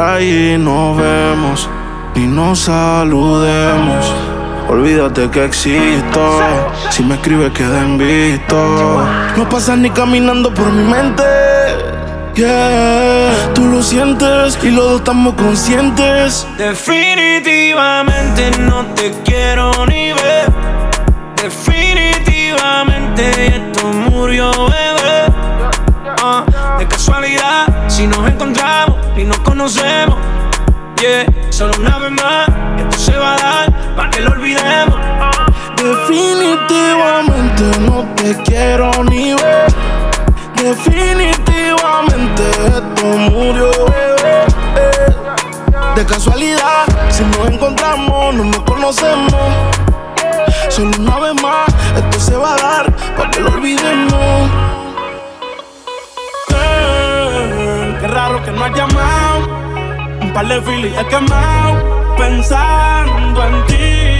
ahí nos vemos y nos saludemos. Olvídate que existo. Si me escribes, queda en visto. No pasas ni caminando por mi mente. Yeah, tú lo sientes y los dos estamos conscientes. Definitivamente no te quiero ni ver. Definitivamente esto murió, bebé. Ah, de casualidad, si nos encontramos y conocemos. Yeah, solo una vez más, esto se va a dar para que lo olvidemos. Definitivamente no te quiero ni ver. Definitivamente esto murió, bebé. De casualidad, si nos encontramos, no nos conocemos. Solo una vez más, esto se va a dar para que lo olvidemos. Raro que no has llamado. Un par de filis he quemado. Pensando en ti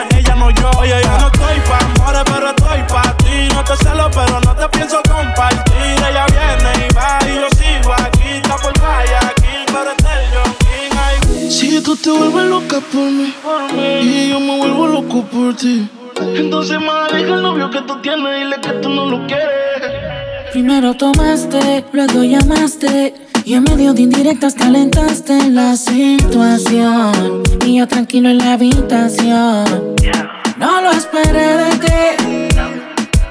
bellaquearme, ella no yo. Oye, yo no estoy pa' amores, pero estoy pa' ti. No te celo, pero no te pienso compartir. Ella viene y va y yo sigo aquí. Está por vaya aquí, pero este yo Si tú te vuelves loca por mí, y yo me vuelvo loco por ti. Entonces, más deja el novio que tú tienes, dile que tú no lo quieres. Primero tomaste, luego llamaste. Y en medio de indirectas calentaste la situación. Y yo tranquilo en la habitación. No lo esperé de ti.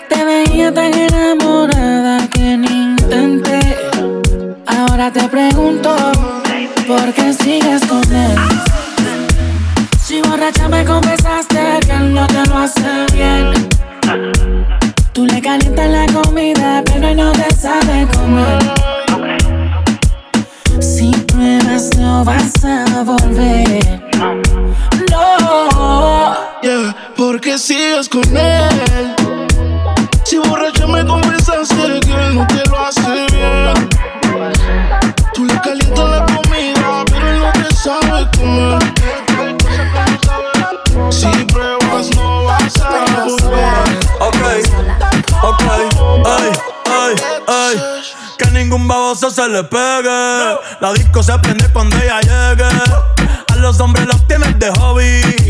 Te veía tan enamorada que ni intenté. Ahora te pregunto, ¿por qué sigues con él? Si borracha me confesaste que él no te lo hace bien. Tú le calientas la comida, pero él no te sabe comer. Si pruebas, no vas a volver. Sigues con él. Si borracho me confesaste que él no te lo hace bien. Tú le calientas la comida, pero él no te sabe comer. Si pruebas no vas a volver. Ok, ok, ay, ay, ay. Que ningún baboso se le pegue. La disco se prende cuando ella llegue. A los hombres los tienes de hobby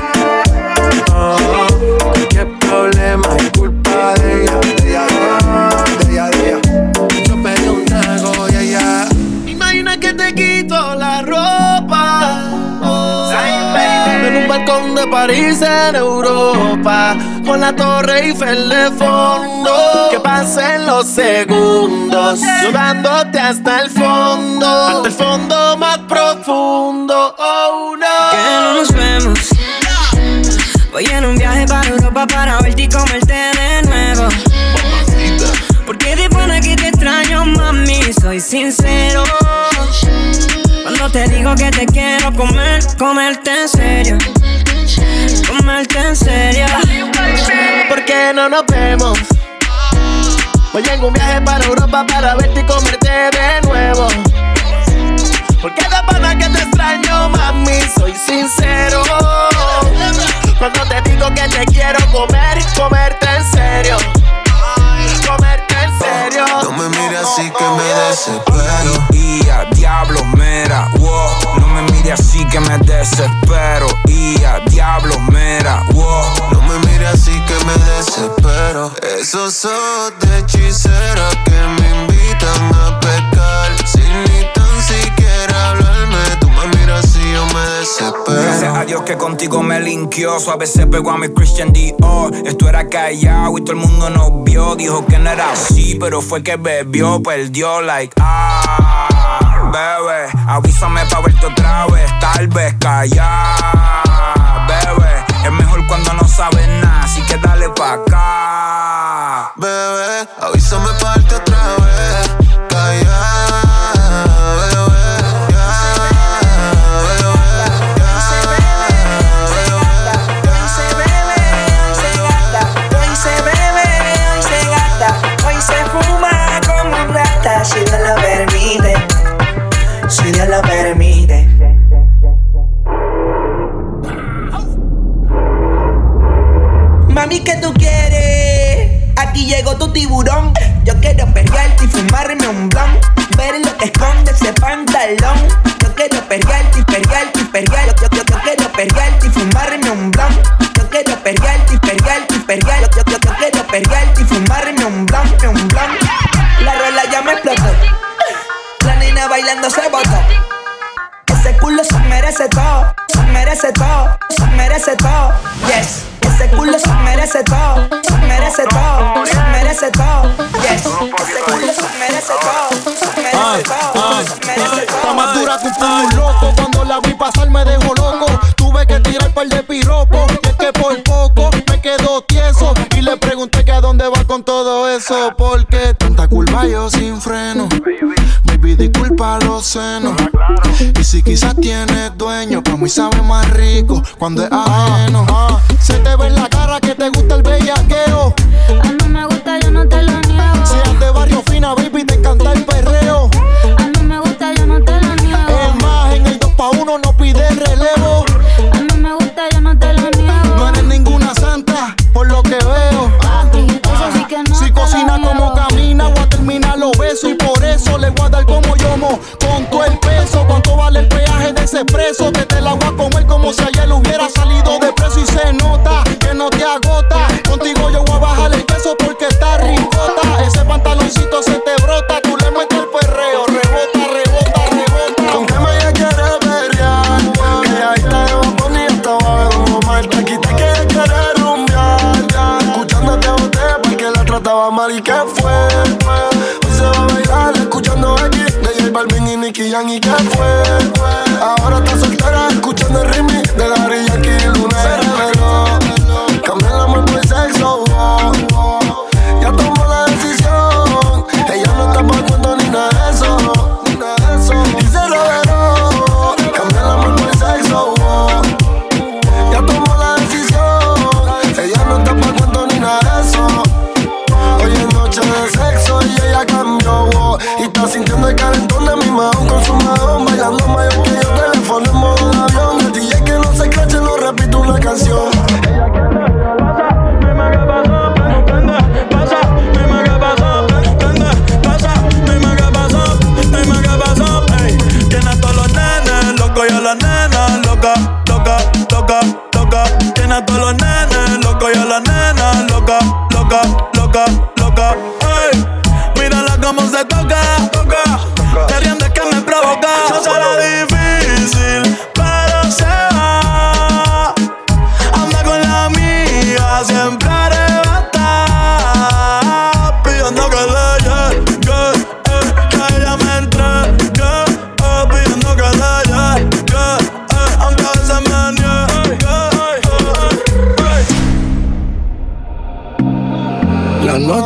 París en Europa. Con la torre Eiffel de fondo. Que pasen los segundos. Llevándote hasta el fondo. Hasta el fondo más profundo. Oh no. Que no nos vemos. Voy en un viaje para Europa para verte y comerte de nuevo. Porque de pana que te extraño, mami, soy sincero. Cuando te digo que te quiero comer, comerte en serio. Comerte en serio. ¿por qué no nos vemos? Voy en un viaje para Europa para verte y comerte de nuevo. Porque de pana que te extraño, mami, soy sincero. Cuando te digo que te quiero comer, comerte en serio. Comerte en serio. No me mires así que me desespero. Y a diablo, mera, wow. Mires así que me desespero. Y a diablo, mera, wow. No me mires así que me desespero. Esos ojos de hechicera que me invitan a pecar. Sin ni tan siquiera hablarme, tú me miras y yo me desespero. Gracias a Dios que contigo me linkió. Suave se pegó a mi Christian Dior. Esto era callado y todo el mundo nos vio. Dijo que no era así, pero fue que bebió, perdió, like, ah. Bebé, avísame pa' verte otra vez, tal vez callar. Bebé, es mejor cuando no sabes nada, así que dale pa' acá. Bebé, avísame pa' darte otra vez. Calla, Aquí llegó tu tiburón. Yo quiero perrearte y fumarme un blon. Ver lo que esconde ese pantalón. Yo quiero perrearte y perrearte y perrear. Yo, quiero perrearte y fumarme un blon. Yo quiero perrearte y perrearte y yo quiero perrearte y fumarme un blon, un blon. La rola ya me explotó. La nena bailando se botó. Ese culo se merece todo, se merece todo, se merece todo. Yes. Ese culo se merece todo, se merece todo, se merece todo. Yes. Ese culo se merece todo, se merece todo, se merece todo. Está más dura que un puño loco. Cuando la vi pasar me dejó loco. Tuve que tirar par de piropos. Y es que por poco me quedo tieso. Y le pregunté que a dónde va con todo eso. Porque tanta culpa yo sin freno. Baby, disculpa los senos. Y si quizás tienes dueño, pa' mí sabe más rico cuando es ajeno. Ah, se te ve en la cara que te gusta el bellaqueo. Canción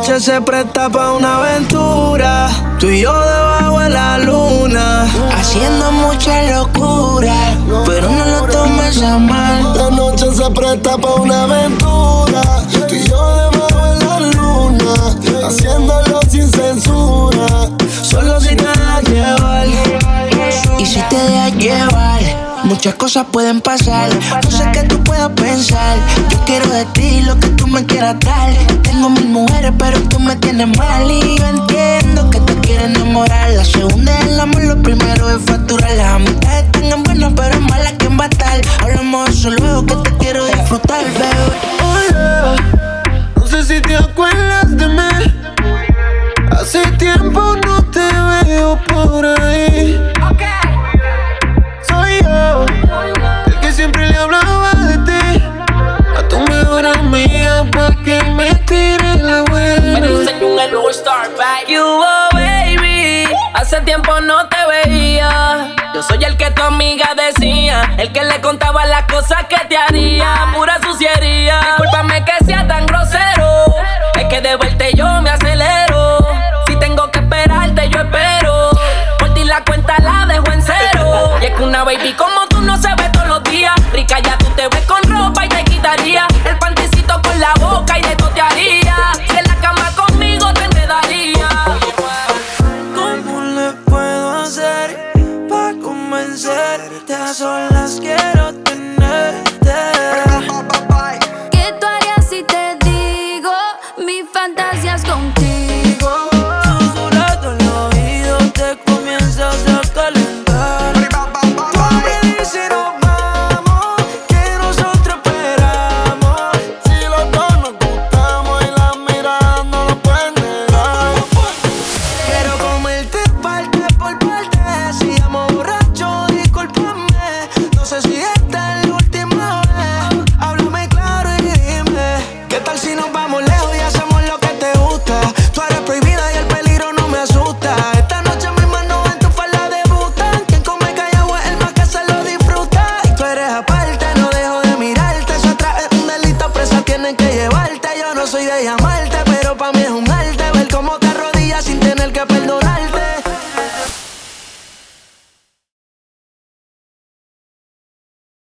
La noche se presta para una aventura. Tú y yo debajo de la luna. Haciendo mucha locura. Pero no lo tomes a mal. La noche se presta para una aventura. Tú y yo debajo de la luna. Haciendo muchas cosas pueden pasar. No sé qué tú puedas pensar. Yo quiero de ti lo que tú me quieras dar. Tengo mil mujeres, pero tú me tienes mal. Y yo entiendo que te quieres enamorar. La segunda es el amor, lo primero es facturar. Las amistades tengan buenas, pero es mala quien va a estar. Hablamos de eso luego que te quiero disfrutar. Oh, baby, hace tiempo no te veía. Yo soy el que tu amiga decía, el que le contaba las cosas que te haría, pura suciería. Discúlpame que sea tan grosero, es que de verte yo me acelero. Si tengo que esperarte, yo espero. Por ti la cuenta la dejo en cero. Y es que una baby como